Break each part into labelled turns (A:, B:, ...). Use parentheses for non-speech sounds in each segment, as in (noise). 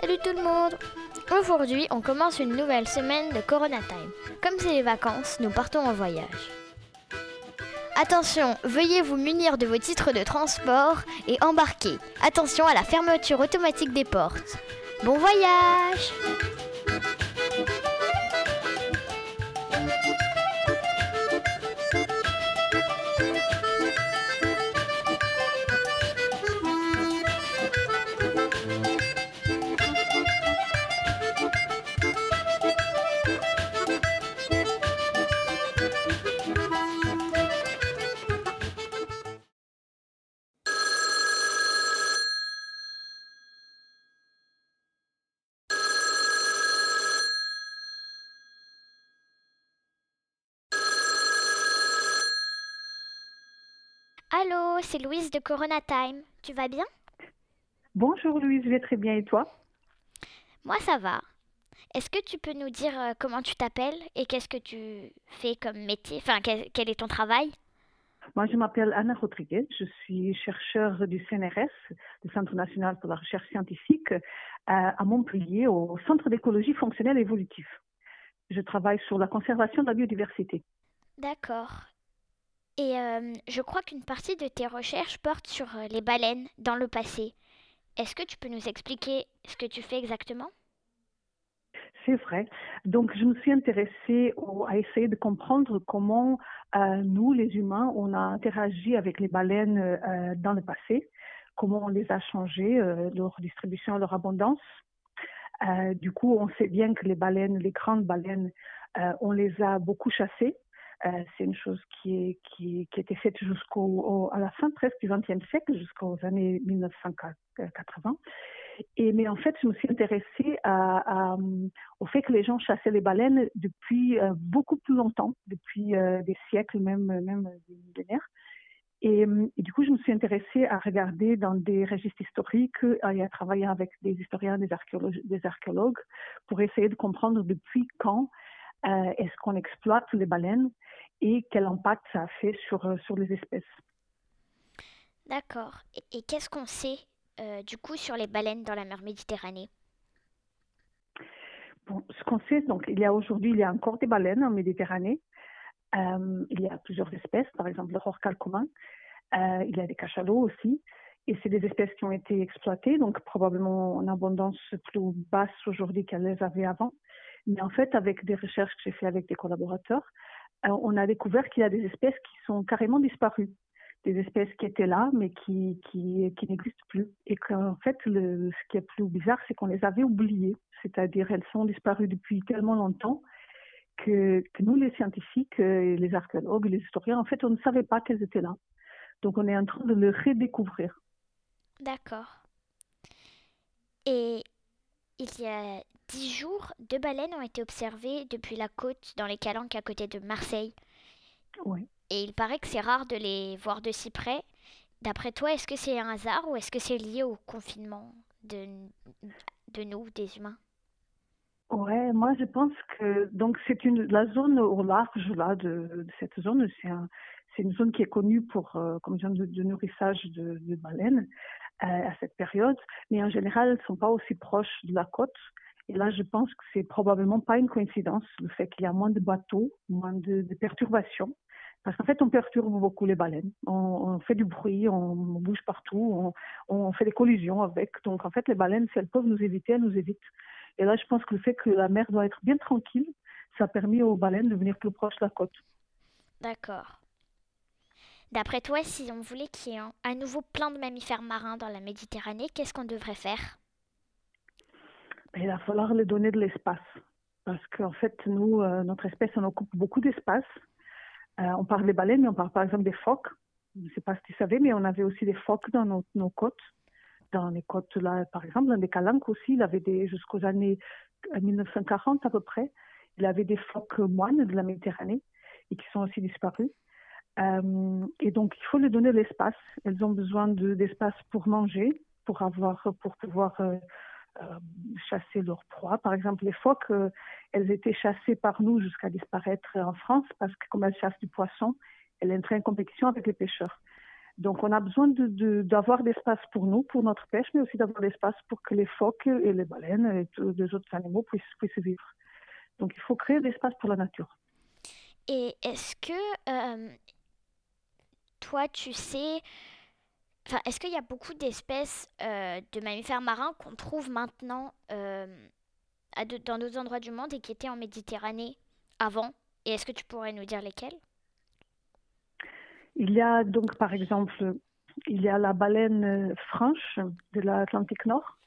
A: Salut tout le monde Aujourd'hui, on commence une nouvelle semaine de Corona Time. Comme c'est les vacances, nous partons en voyage. Attention, veuillez vous munir de vos titres de transport et embarquer. Attention à la fermeture automatique des portes. Bon voyage Allô, c'est Louise de Corona Time. Tu vas bien?
B: Bonjour Louise, je vais très bien et toi?
A: Moi ça va. Est-ce que tu peux nous dire euh, comment tu t'appelles et qu'est-ce que tu fais comme métier? Enfin, quel, quel est ton travail?
B: Moi je m'appelle Anna Rodriguez, je suis chercheure du CNRS, le Centre national pour la recherche scientifique, euh, à Montpellier, au Centre d'écologie fonctionnelle évolutive. Je travaille sur la conservation de la biodiversité.
A: D'accord. Et euh, je crois qu'une partie de tes recherches porte sur euh, les baleines dans le passé. Est-ce que tu peux nous expliquer ce que tu fais exactement?
B: C'est vrai. Donc, je me suis intéressée à essayer de comprendre comment euh, nous, les humains, on a interagi avec les baleines dans le passé, comment on les a changées, leur distribution, leur abondance. Du coup, on sait bien que les baleines, les grandes baleines, on les a beaucoup chassées. Euh, c'est une chose qui, est, qui, était faite jusqu'au au- à la fin presque du XXe siècle, jusqu'aux années 1980. Et mais en fait, je me suis intéressée à, au fait que les gens chassaient les baleines depuis euh, beaucoup plus longtemps, depuis euh, des siècles, même des millénaires. Et, euh, du coup, je me suis intéressée à regarder dans des registres historiques et à travailler avec des historiens, des archéologues pour essayer de comprendre depuis quand euh, est-ce qu'on exploite les baleines et quel impact ça a fait sur, euh, sur les espèces?
A: D'accord. Et, et qu'est-ce qu'on sait euh, du coup sur les baleines dans la mer Méditerranée?
B: Bon, ce qu'on sait, donc, il y a aujourd'hui, il y a encore des baleines en Méditerranée. Euh, il y a plusieurs espèces, par exemple le rorqual commun. Il y a des cachalots aussi. Et c'est des espèces qui ont été exploitées, donc probablement en abondance plus basse aujourd'hui qu'elles les avaient avant. Mais en fait, avec des recherches que j'ai fait avec des collaborateurs, euh, on a découvert qu'il y a des espèces qui sont carrément disparues. Des espèces qui étaient là, mais qui, qui, qui n'existent plus. Et qu'en fait, ce qui est plus bizarre, c'est qu'on les avait oubliées. C'est-à-dire, elles sont disparues depuis tellement longtemps que, que nous, les scientifiques, euh, les archéologues, les historiens, en fait, on ne savait pas qu'elles étaient là. Donc, on est en train de le redécouvrir.
A: D'accord. Et il y a dix jours, deux baleines ont été observées depuis la côte dans les Calanques à côté de Marseille.
B: Oui.
A: Et il paraît que c'est rare de les voir de si près. D'après toi, est-ce que c'est un hasard ou est-ce que c'est lié au confinement de, de nous, des humains?
B: Ouais, moi je pense que donc c'est une la zone au large là de, de cette zone, c'est un, c'est une zone qui est connue pour euh, comme genre de, de nourrissage de, de baleines euh, à cette période, mais en général elles sont pas aussi proches de la côte. Et là, je pense que c'est probablement pas une coïncidence le fait qu'il y a moins de bateaux, moins de, perturbations. Parce qu'en fait, on perturbe beaucoup les baleines. On, fait du bruit, on, bouge partout, on, on fait des collisions avec. Donc, en fait, les baleines, si elles peuvent nous éviter, elles nous évitent. Et là, je pense que le fait que la mer doit être bien tranquille, ça a permis aux baleines de venir plus proche de la côte.
A: D'accord. D'après toi, si on voulait qu'il y ait à nouveau plein de mammifères marins dans la Méditerranée, qu'est-ce qu'on devrait faire?
B: Il va falloir leur donner de l'espace. Parce qu'en fait, nous, euh, notre espèce, on occupe beaucoup d'espace. Euh, on parle des baleines, mais on parle par exemple des phoques. Je ne sais pas si tu savais, mais on avait aussi des phoques dans nos, côtes. Dans les côtes, là, par exemple, dans les calanques aussi, il avait des, jusqu'aux années 1940 à peu près, il avait des phoques moines de la Méditerranée et qui sont aussi disparus. Euh, et donc, il faut leur donner de l'espace. Elles ont besoin de, d'espace pour manger, pour avoir, pour pouvoir euh, euh, chasser leurs proies. Par exemple, les phoques, euh, elles étaient chassées par nous jusqu'à disparaître en France parce que comme elles chassent du poisson, elles entraient en compétition avec les pêcheurs. Donc, on a besoin d'avoir de, d'espace pour nous, pour notre pêche, mais aussi d'avoir l'espace pour que les phoques et les baleines et tous les autres animaux puissent, puissent vivre. Donc, il faut créer de l'espace pour la nature.
A: Et est-ce que euh, toi, tu sais, est-ce qu'il y a beaucoup d'espèces euh, de mammifères marins qu'on trouve maintenant euh, dans d'autres endroits du monde et qui étaient en Méditerranée avant? Et est-ce que tu pourrais nous dire lesquelles
B: Il y a donc, par exemple, il y a la baleine franche de l'Atlantique Nord.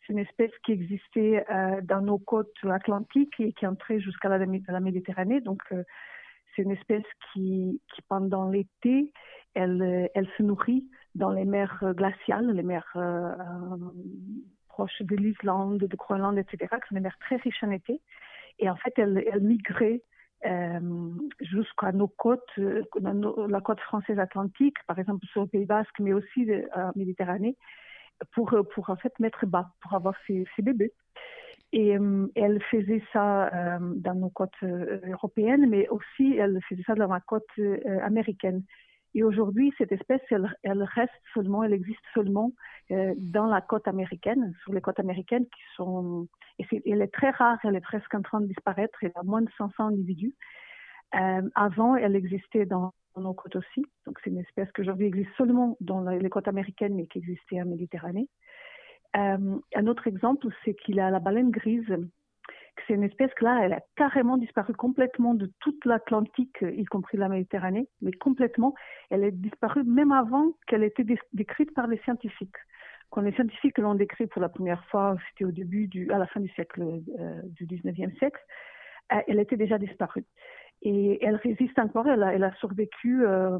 B: C'est une espèce qui existait dans nos côtes atlantiques et qui entrait jusqu'à la, Méditerranée. Donc, c'est une espèce qui, pendant l'été, elle se nourrit dans les mers glaciales, les mers euh, euh, proches de l'Islande, de Groenland, etc., qui sont des mers très riches en été. Et en fait, elle, elle migrait euh, jusqu'à nos côtes, euh, la côte française atlantique, par exemple sur le Pays Basque, mais aussi en Méditerranée, pour, pour en fait mettre bas, pour avoir ses, bébés. Et euh, elle faisait ça euh, dans nos côtes euh, européennes, mais aussi elle faisait ça dans la côte américaine. Et aujourd'hui, cette espèce, elle, elle, reste seulement, elle existe seulement dans la côte américaine, sur les côtes américaines qui sont, elle est très rare, elle est presque en train de disparaître, y a moins de 500 individus. avant, elle existait dans, nos côtes aussi, donc c'est une espèce qui aujourd'hui existe seulement dans les côtes américaines, mais qui existait en Méditerranée. Euh, un autre exemple, c'est qu'il a la baleine grise. C'est une espèce que là, elle a carrément disparu complètement de toute l'Atlantique, y compris la Méditerranée, mais complètement. Elle est disparue même avant qu'elle ait été décrite par les scientifiques. Quand les scientifiques l'ont décrite pour la première fois, c'était au début du, à la fin du siècle euh, du 19e siècle, euh, elle était déjà disparue. Et elle résiste encore, elle a, elle a survécu euh,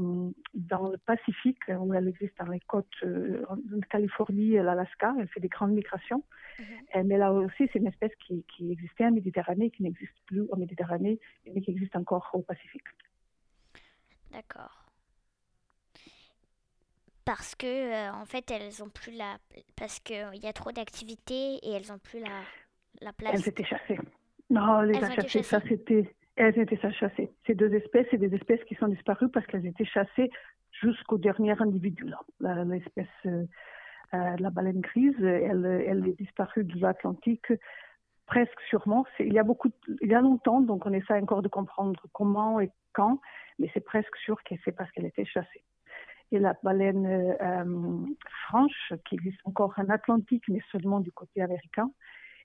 B: dans le Pacifique, où elle existe dans les côtes euh, de Californie et l'Alaska, elle fait des grandes migrations. Mhm. Mais là aussi, c'est une espèce qui, qui, existait en Méditerranée, qui n'existe plus en Méditerranée, mais qui existe encore au Pacifique.
A: D'accord. Parce que, euh, en fait, elles ont plus la... Parce qu'il y a trop d'activités et elles ont plus la, la place.
B: Elles étaient chassées. Non, les a chassées, ça c'était elles étaient chassées. Ces deux espèces, c'est des espèces qui sont disparues parce qu'elles étaient chassées jusqu'au dernier individu. L'espèce, euh, euh, la baleine grise, elle, elle est disparue de l'Atlantique presque sûrement. Il y a beaucoup, il y a longtemps, donc on essaie encore de comprendre comment et quand, mais c'est presque sûr que c'est parce qu'elle était chassée. Et la baleine euh, franche, qui existe encore en Atlantique, mais seulement du côté américain,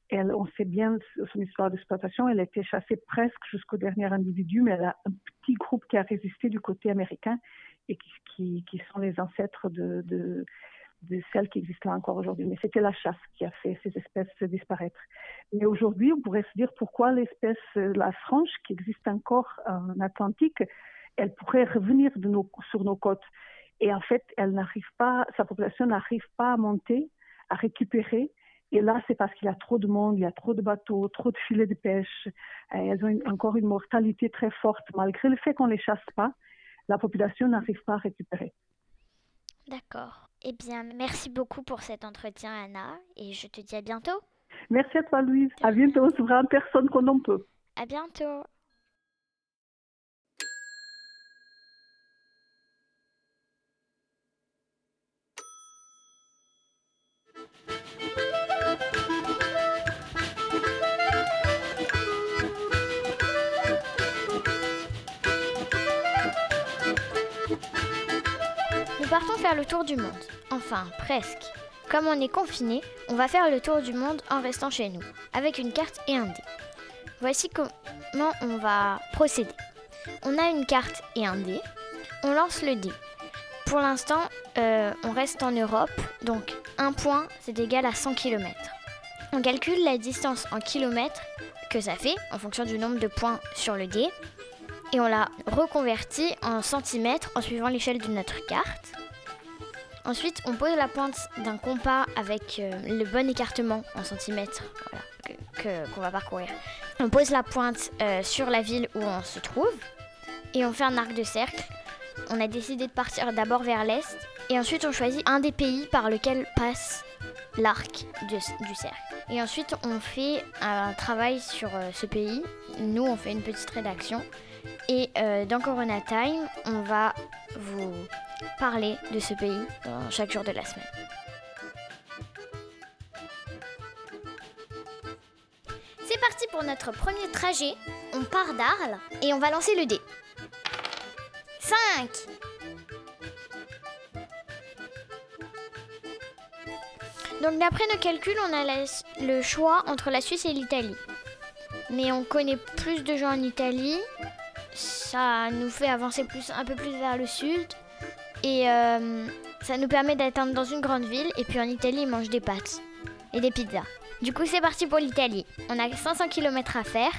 B: elle, on sait bien son histoire d'exploitation, elle a été chassée presque jusqu'au dernier individu, mais elle a un petit groupe qui a résisté du côté américain et qui, qui, sont les ancêtres de, de, de, celles qui existent là encore aujourd'hui. Mais c'était la chasse qui a fait ces espèces disparaître. Mais aujourd'hui, on pourrait se dire pourquoi l'espèce, la franche, qui existe encore en Atlantique, elle pourrait revenir de nos, sur nos côtes. Et en fait, elle n'arrive pas, sa population n'arrive pas à monter, à récupérer et là, c'est parce qu'il y a trop de monde, il y a trop de bateaux, trop de filets de pêche. Elles ont encore une mortalité très forte. Malgré le fait qu'on ne les chasse pas, la population n'arrive pas à récupérer.
A: D'accord. Eh bien, merci beaucoup pour cet entretien, Anna, et je te dis à bientôt.
B: Merci à toi, Louise. À bientôt. On se verra en personne qu'on en peut.
A: À bientôt. Le tour du monde. Enfin, presque. Comme on est confiné, on va faire le tour du monde en restant chez nous, avec une carte et un dé. Voici comment on va procéder. On a une carte et un dé. On lance le dé. Pour l'instant, euh, on reste en Europe, donc un point, c'est égal à 100 km. On calcule la distance en kilomètres que ça fait en fonction du nombre de points sur le dé et on la reconvertit en centimètres en suivant l'échelle de notre carte. Ensuite, on pose la pointe d'un compas avec euh, le bon écartement en centimètres qu'on va parcourir. On pose la pointe euh, sur la ville où on se trouve et on fait un arc de cercle. On a décidé de partir d'abord vers l'est et ensuite on choisit un des pays par lequel passe l'arc du cercle. Et ensuite on fait un travail sur euh, ce pays. Nous on fait une petite rédaction Et euh, dans Corona Time, on va vous parler de ce pays dans chaque jour de la semaine. C'est parti pour notre premier trajet. On part d'Arles et on va lancer le dé. 5 Donc d'après nos calculs, on a le choix entre la Suisse et l'Italie. Mais on connaît plus de gens en Italie. Ça nous fait avancer un peu plus vers le sud. Et euh, ça nous permet d'atteindre dans une grande ville. Et puis en Italie, ils mangent des pâtes et des pizzas. Du coup, c'est parti pour l'Italie. On a 500 km à faire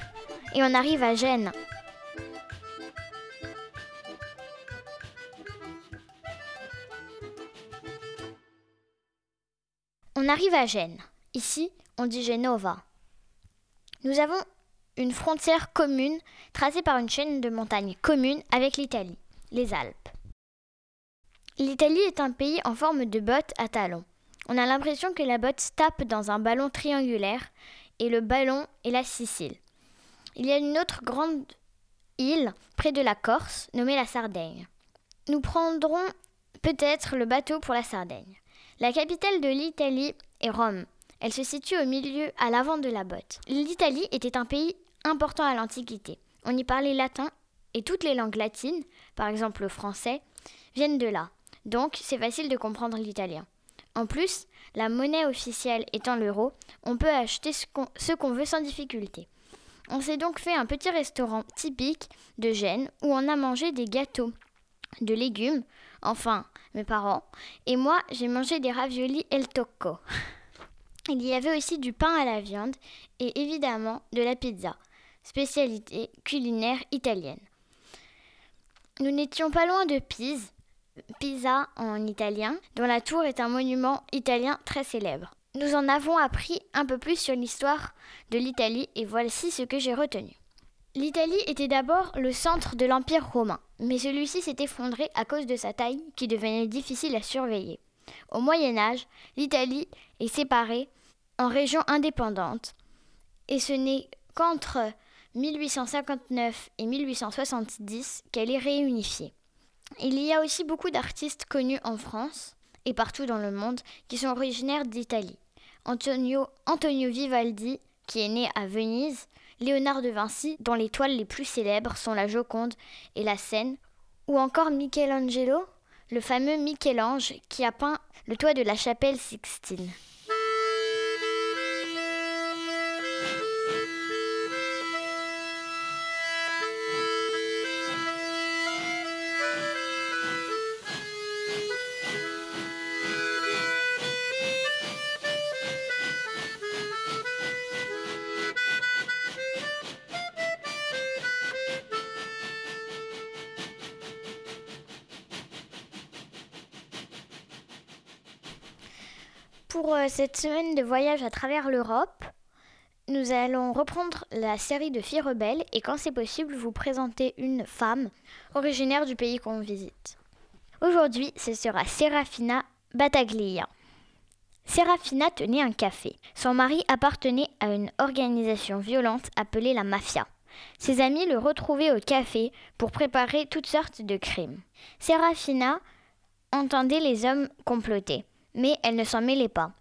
A: et on arrive à Gênes. On arrive à Gênes. Ici, on dit Genova. Nous avons une frontière commune tracée par une chaîne de montagnes commune avec l'Italie, les Alpes. L'Italie est un pays en forme de botte à talons. On a l'impression que la botte tape dans un ballon triangulaire et le ballon est la Sicile. Il y a une autre grande île près de la Corse nommée la Sardaigne. Nous prendrons peut-être le bateau pour la Sardaigne. La capitale de l'Italie est Rome. Elle se situe au milieu, à l'avant de la botte. L'Italie était un pays important à l'Antiquité. On y parlait latin et toutes les langues latines, par exemple le français, viennent de là. Donc c'est facile de comprendre l'italien. En plus, la monnaie officielle étant l'euro, on peut acheter ce qu'on veut sans difficulté. On s'est donc fait un petit restaurant typique de Gênes où on a mangé des gâteaux de légumes, enfin mes parents, et moi j'ai mangé des raviolis El Tocco. (laughs) Il y avait aussi du pain à la viande et évidemment de la pizza, spécialité culinaire italienne. Nous n'étions pas loin de Pise, Pisa en italien, dont la tour est un monument italien très célèbre. Nous en avons appris un peu plus sur l'histoire de l'Italie et voici ce que j'ai retenu. L'Italie était d'abord le centre de l'Empire romain, mais celui-ci s'est effondré à cause de sa taille qui devenait difficile à surveiller. Au Moyen Âge, l'Italie est séparée en régions indépendantes, et ce n'est qu'entre 1859 et 1870 qu'elle est réunifiée. Il y a aussi beaucoup d'artistes connus en France et partout dans le monde qui sont originaires d'Italie. Antonio, Vivaldi, qui est né à Venise, Léonard de Vinci, dont les toiles les plus célèbres sont la Joconde et la Seine, ou encore Michelangelo, le fameux Michel-Ange qui a peint le toit de la chapelle Sixtine. Pour euh, cette semaine de voyage à travers l'Europe, nous allons reprendre la série de filles rebelles et quand c'est possible vous présenter une femme originaire du pays qu'on visite. Aujourd'hui, ce sera Serafina Battaglia. Serafina tenait un café. Son mari appartenait à une organisation violente appelée la mafia. Ses amis le retrouvaient au café pour préparer toutes sortes de crimes. Serafina entendait les hommes comploter mais elle ne s'en mêlait pas.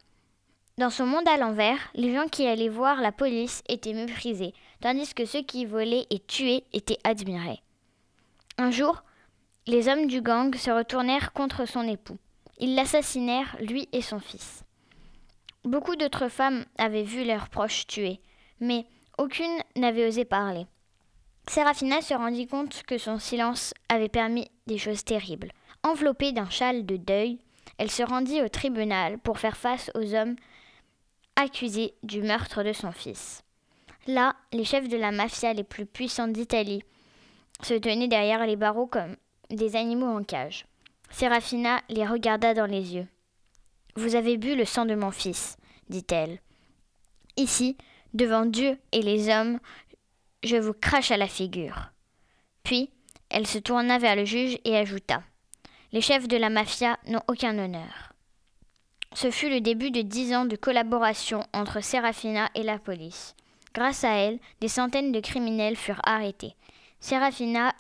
A: Dans son monde à l'envers, les gens qui allaient voir la police étaient méprisés, tandis que ceux qui volaient et tuaient étaient admirés. Un jour, les hommes du gang se retournèrent contre son époux. Ils l'assassinèrent, lui et son fils. Beaucoup d'autres femmes avaient vu leurs proches tués, mais aucune n'avait osé parler. Serafina se rendit compte que son silence avait permis des choses terribles. Enveloppée d'un châle de deuil, elle se rendit au tribunal pour faire face aux hommes accusés du meurtre de son fils. Là, les chefs de la mafia les plus puissants d'Italie se tenaient derrière les barreaux comme des animaux en cage. Serafina les regarda dans les yeux. Vous avez bu le sang de mon fils, dit-elle. Ici, devant Dieu et les hommes, je vous crache à la figure. Puis, elle se tourna vers le juge et ajouta les chefs de la mafia n'ont aucun honneur. Ce fut le début de dix ans de collaboration entre Serafina et la police. Grâce à elle, des centaines de criminels furent arrêtés. Serafina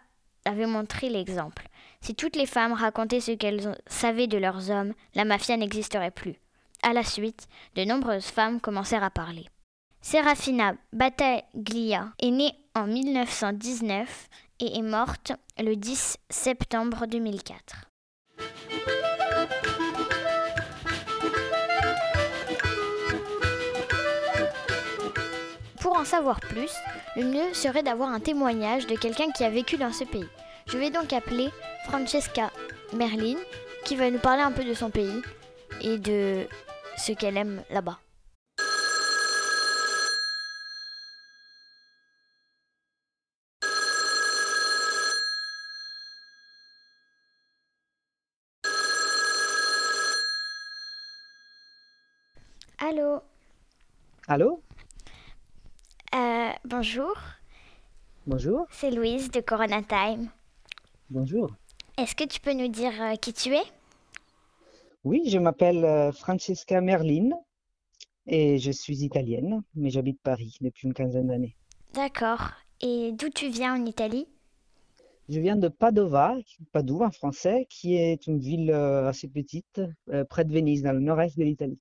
A: avait montré l'exemple. Si toutes les femmes racontaient ce qu'elles savaient de leurs hommes, la mafia n'existerait plus. À la suite, de nombreuses femmes commencèrent à parler. Serafina Battaglia est née en 1919 et est morte le 10 septembre 2004. En savoir plus, le mieux serait d'avoir un témoignage de quelqu'un qui a vécu dans ce pays. Je vais donc appeler Francesca Merlin qui va nous parler un peu de son pays et de ce qu'elle aime là-bas. Allô?
C: Allô?
A: Bonjour,
C: Bonjour.
A: c'est Louise de Corona Time.
C: Bonjour.
A: Est-ce que tu peux nous dire euh, qui tu es?
C: Oui, je m'appelle euh, Francesca Merlin et je suis italienne, mais j'habite Paris depuis une quinzaine d'années.
A: D'accord. Et d'où tu viens en Italie?
C: Je viens de Padova, Padoue en français, qui est une ville euh, assez petite, près de Venise, dans le nord-est de l'Italie.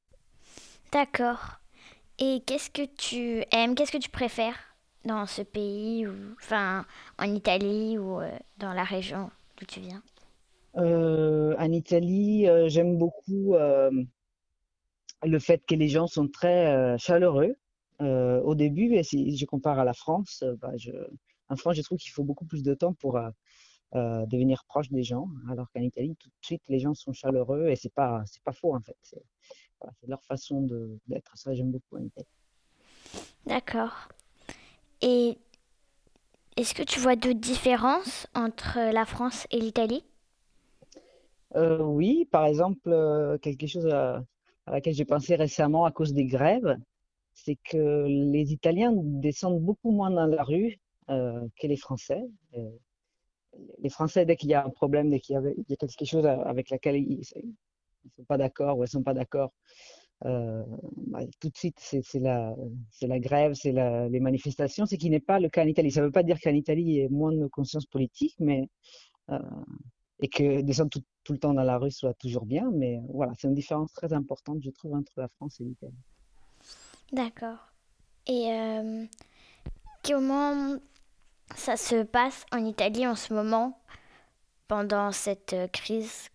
A: D'accord. Et qu'est-ce que tu aimes, qu'est-ce que tu préfères? Dans ce pays, ou enfin en Italie ou euh, dans la région d'où tu viens?
C: Euh, en Italie, euh, j'aime beaucoup le fait que les gens sont très chaleureux. Au début, et si je compare à la France, bah, je, en France, je trouve qu'il faut beaucoup plus de temps pour devenir proche des gens, alors qu'en Italie, tout de suite, les gens sont chaleureux et c'est pas, c'est pas faux en fait. C'est voilà, c'est leur façon de d'être. Ça, j'aime beaucoup en Italie.
A: D'accord. Et est-ce que tu vois d'autres différences entre la France et l'Italie?
C: Euh, oui, par exemple, euh, quelque chose à, laquelle j'ai pensé récemment à cause des grèves, c'est que les Italiens descendent beaucoup moins dans la rue euh, que les Français. Les Français, dès qu'il y a un problème, dès qu'il y a, quelque chose avec laquelle ils ne sont pas d'accord ou elles sont pas d'accord, euh, bah, tout de suite, c'est la, grève, c'est les manifestations, ce qui n'est pas le cas en Italie. Ça ne veut pas dire qu'en Italie, il y ait moins de conscience politique, mais euh, et que descendre tout, tout le temps dans la rue soit toujours bien, mais voilà, c'est une différence très importante, je trouve, entre la France et l'Italie.
A: D'accord. Et euh, comment ça se passe en Italie en ce moment pendant cette euh, crise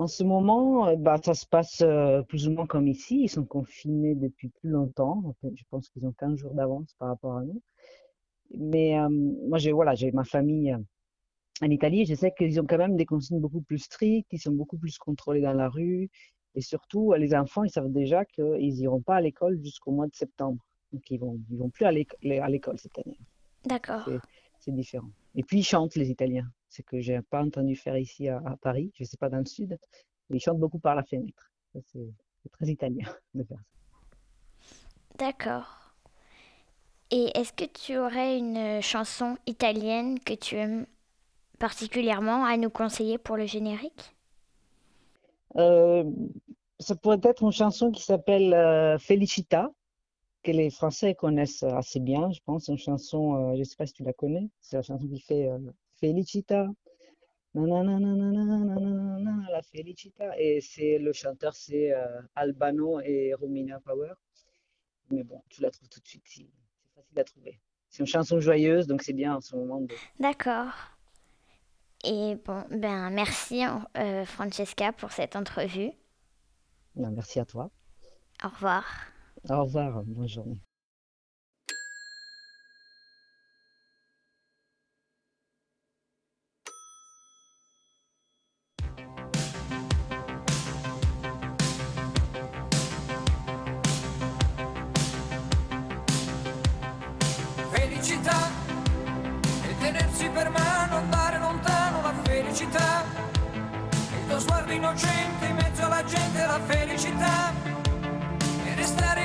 C: En ce moment, euh, bah, ça se passe euh, plus ou moins comme ici. Ils sont confinés depuis plus longtemps. Fait, je pense qu'ils ont 15 jours d'avance par rapport à nous. Mais euh, moi, j'ai voilà, ma famille euh, en Italie. Je sais qu'ils ont quand même des consignes beaucoup plus strictes. Ils sont beaucoup plus contrôlés dans la rue. Et surtout, euh, les enfants, ils savent déjà qu'ils n'iront pas à l'école jusqu'au mois de septembre. Donc, ils vont, ils vont plus à l'école cette année.
A: D'accord.
C: C'est différent. Et puis, ils chantent, les Italiens. C'est que j'ai pas entendu faire ici à, à Paris. Je sais pas dans le sud. Mais ils chantent beaucoup par la fenêtre. C'est très italien (laughs) de faire ça.
A: D'accord. Et est-ce que tu aurais une euh, chanson italienne que tu aimes particulièrement à nous conseiller pour le générique?
C: Euh, ça pourrait être une chanson qui s'appelle euh, Felicita, que les Français connaissent assez bien, je pense. Une chanson, euh, je ne sais pas si tu la connais, c'est la chanson qui fait euh, Felicita. La Felicita. Et c'est le chanteur, c'est euh, Albano et Romina Power. Mais bon, tu la trouves tout de suite, c'est facile à trouver. C'est une chanson joyeuse, donc c'est bien en ce moment.
A: D'accord. Et bon, ben merci Francesca pour cette entrevue.
C: Ben, merci à toi.
A: Au revoir.
C: Au revoir, bonne
D: felicità e tenersi per mano, andare lontano la felicità. Il tuo sguardo innocente in mezzo alla gente la felicità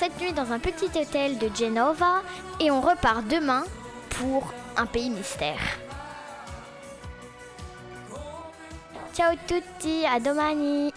A: cette nuit dans un petit hôtel de Genova et on repart demain pour un pays mystère. Ciao tutti, à domani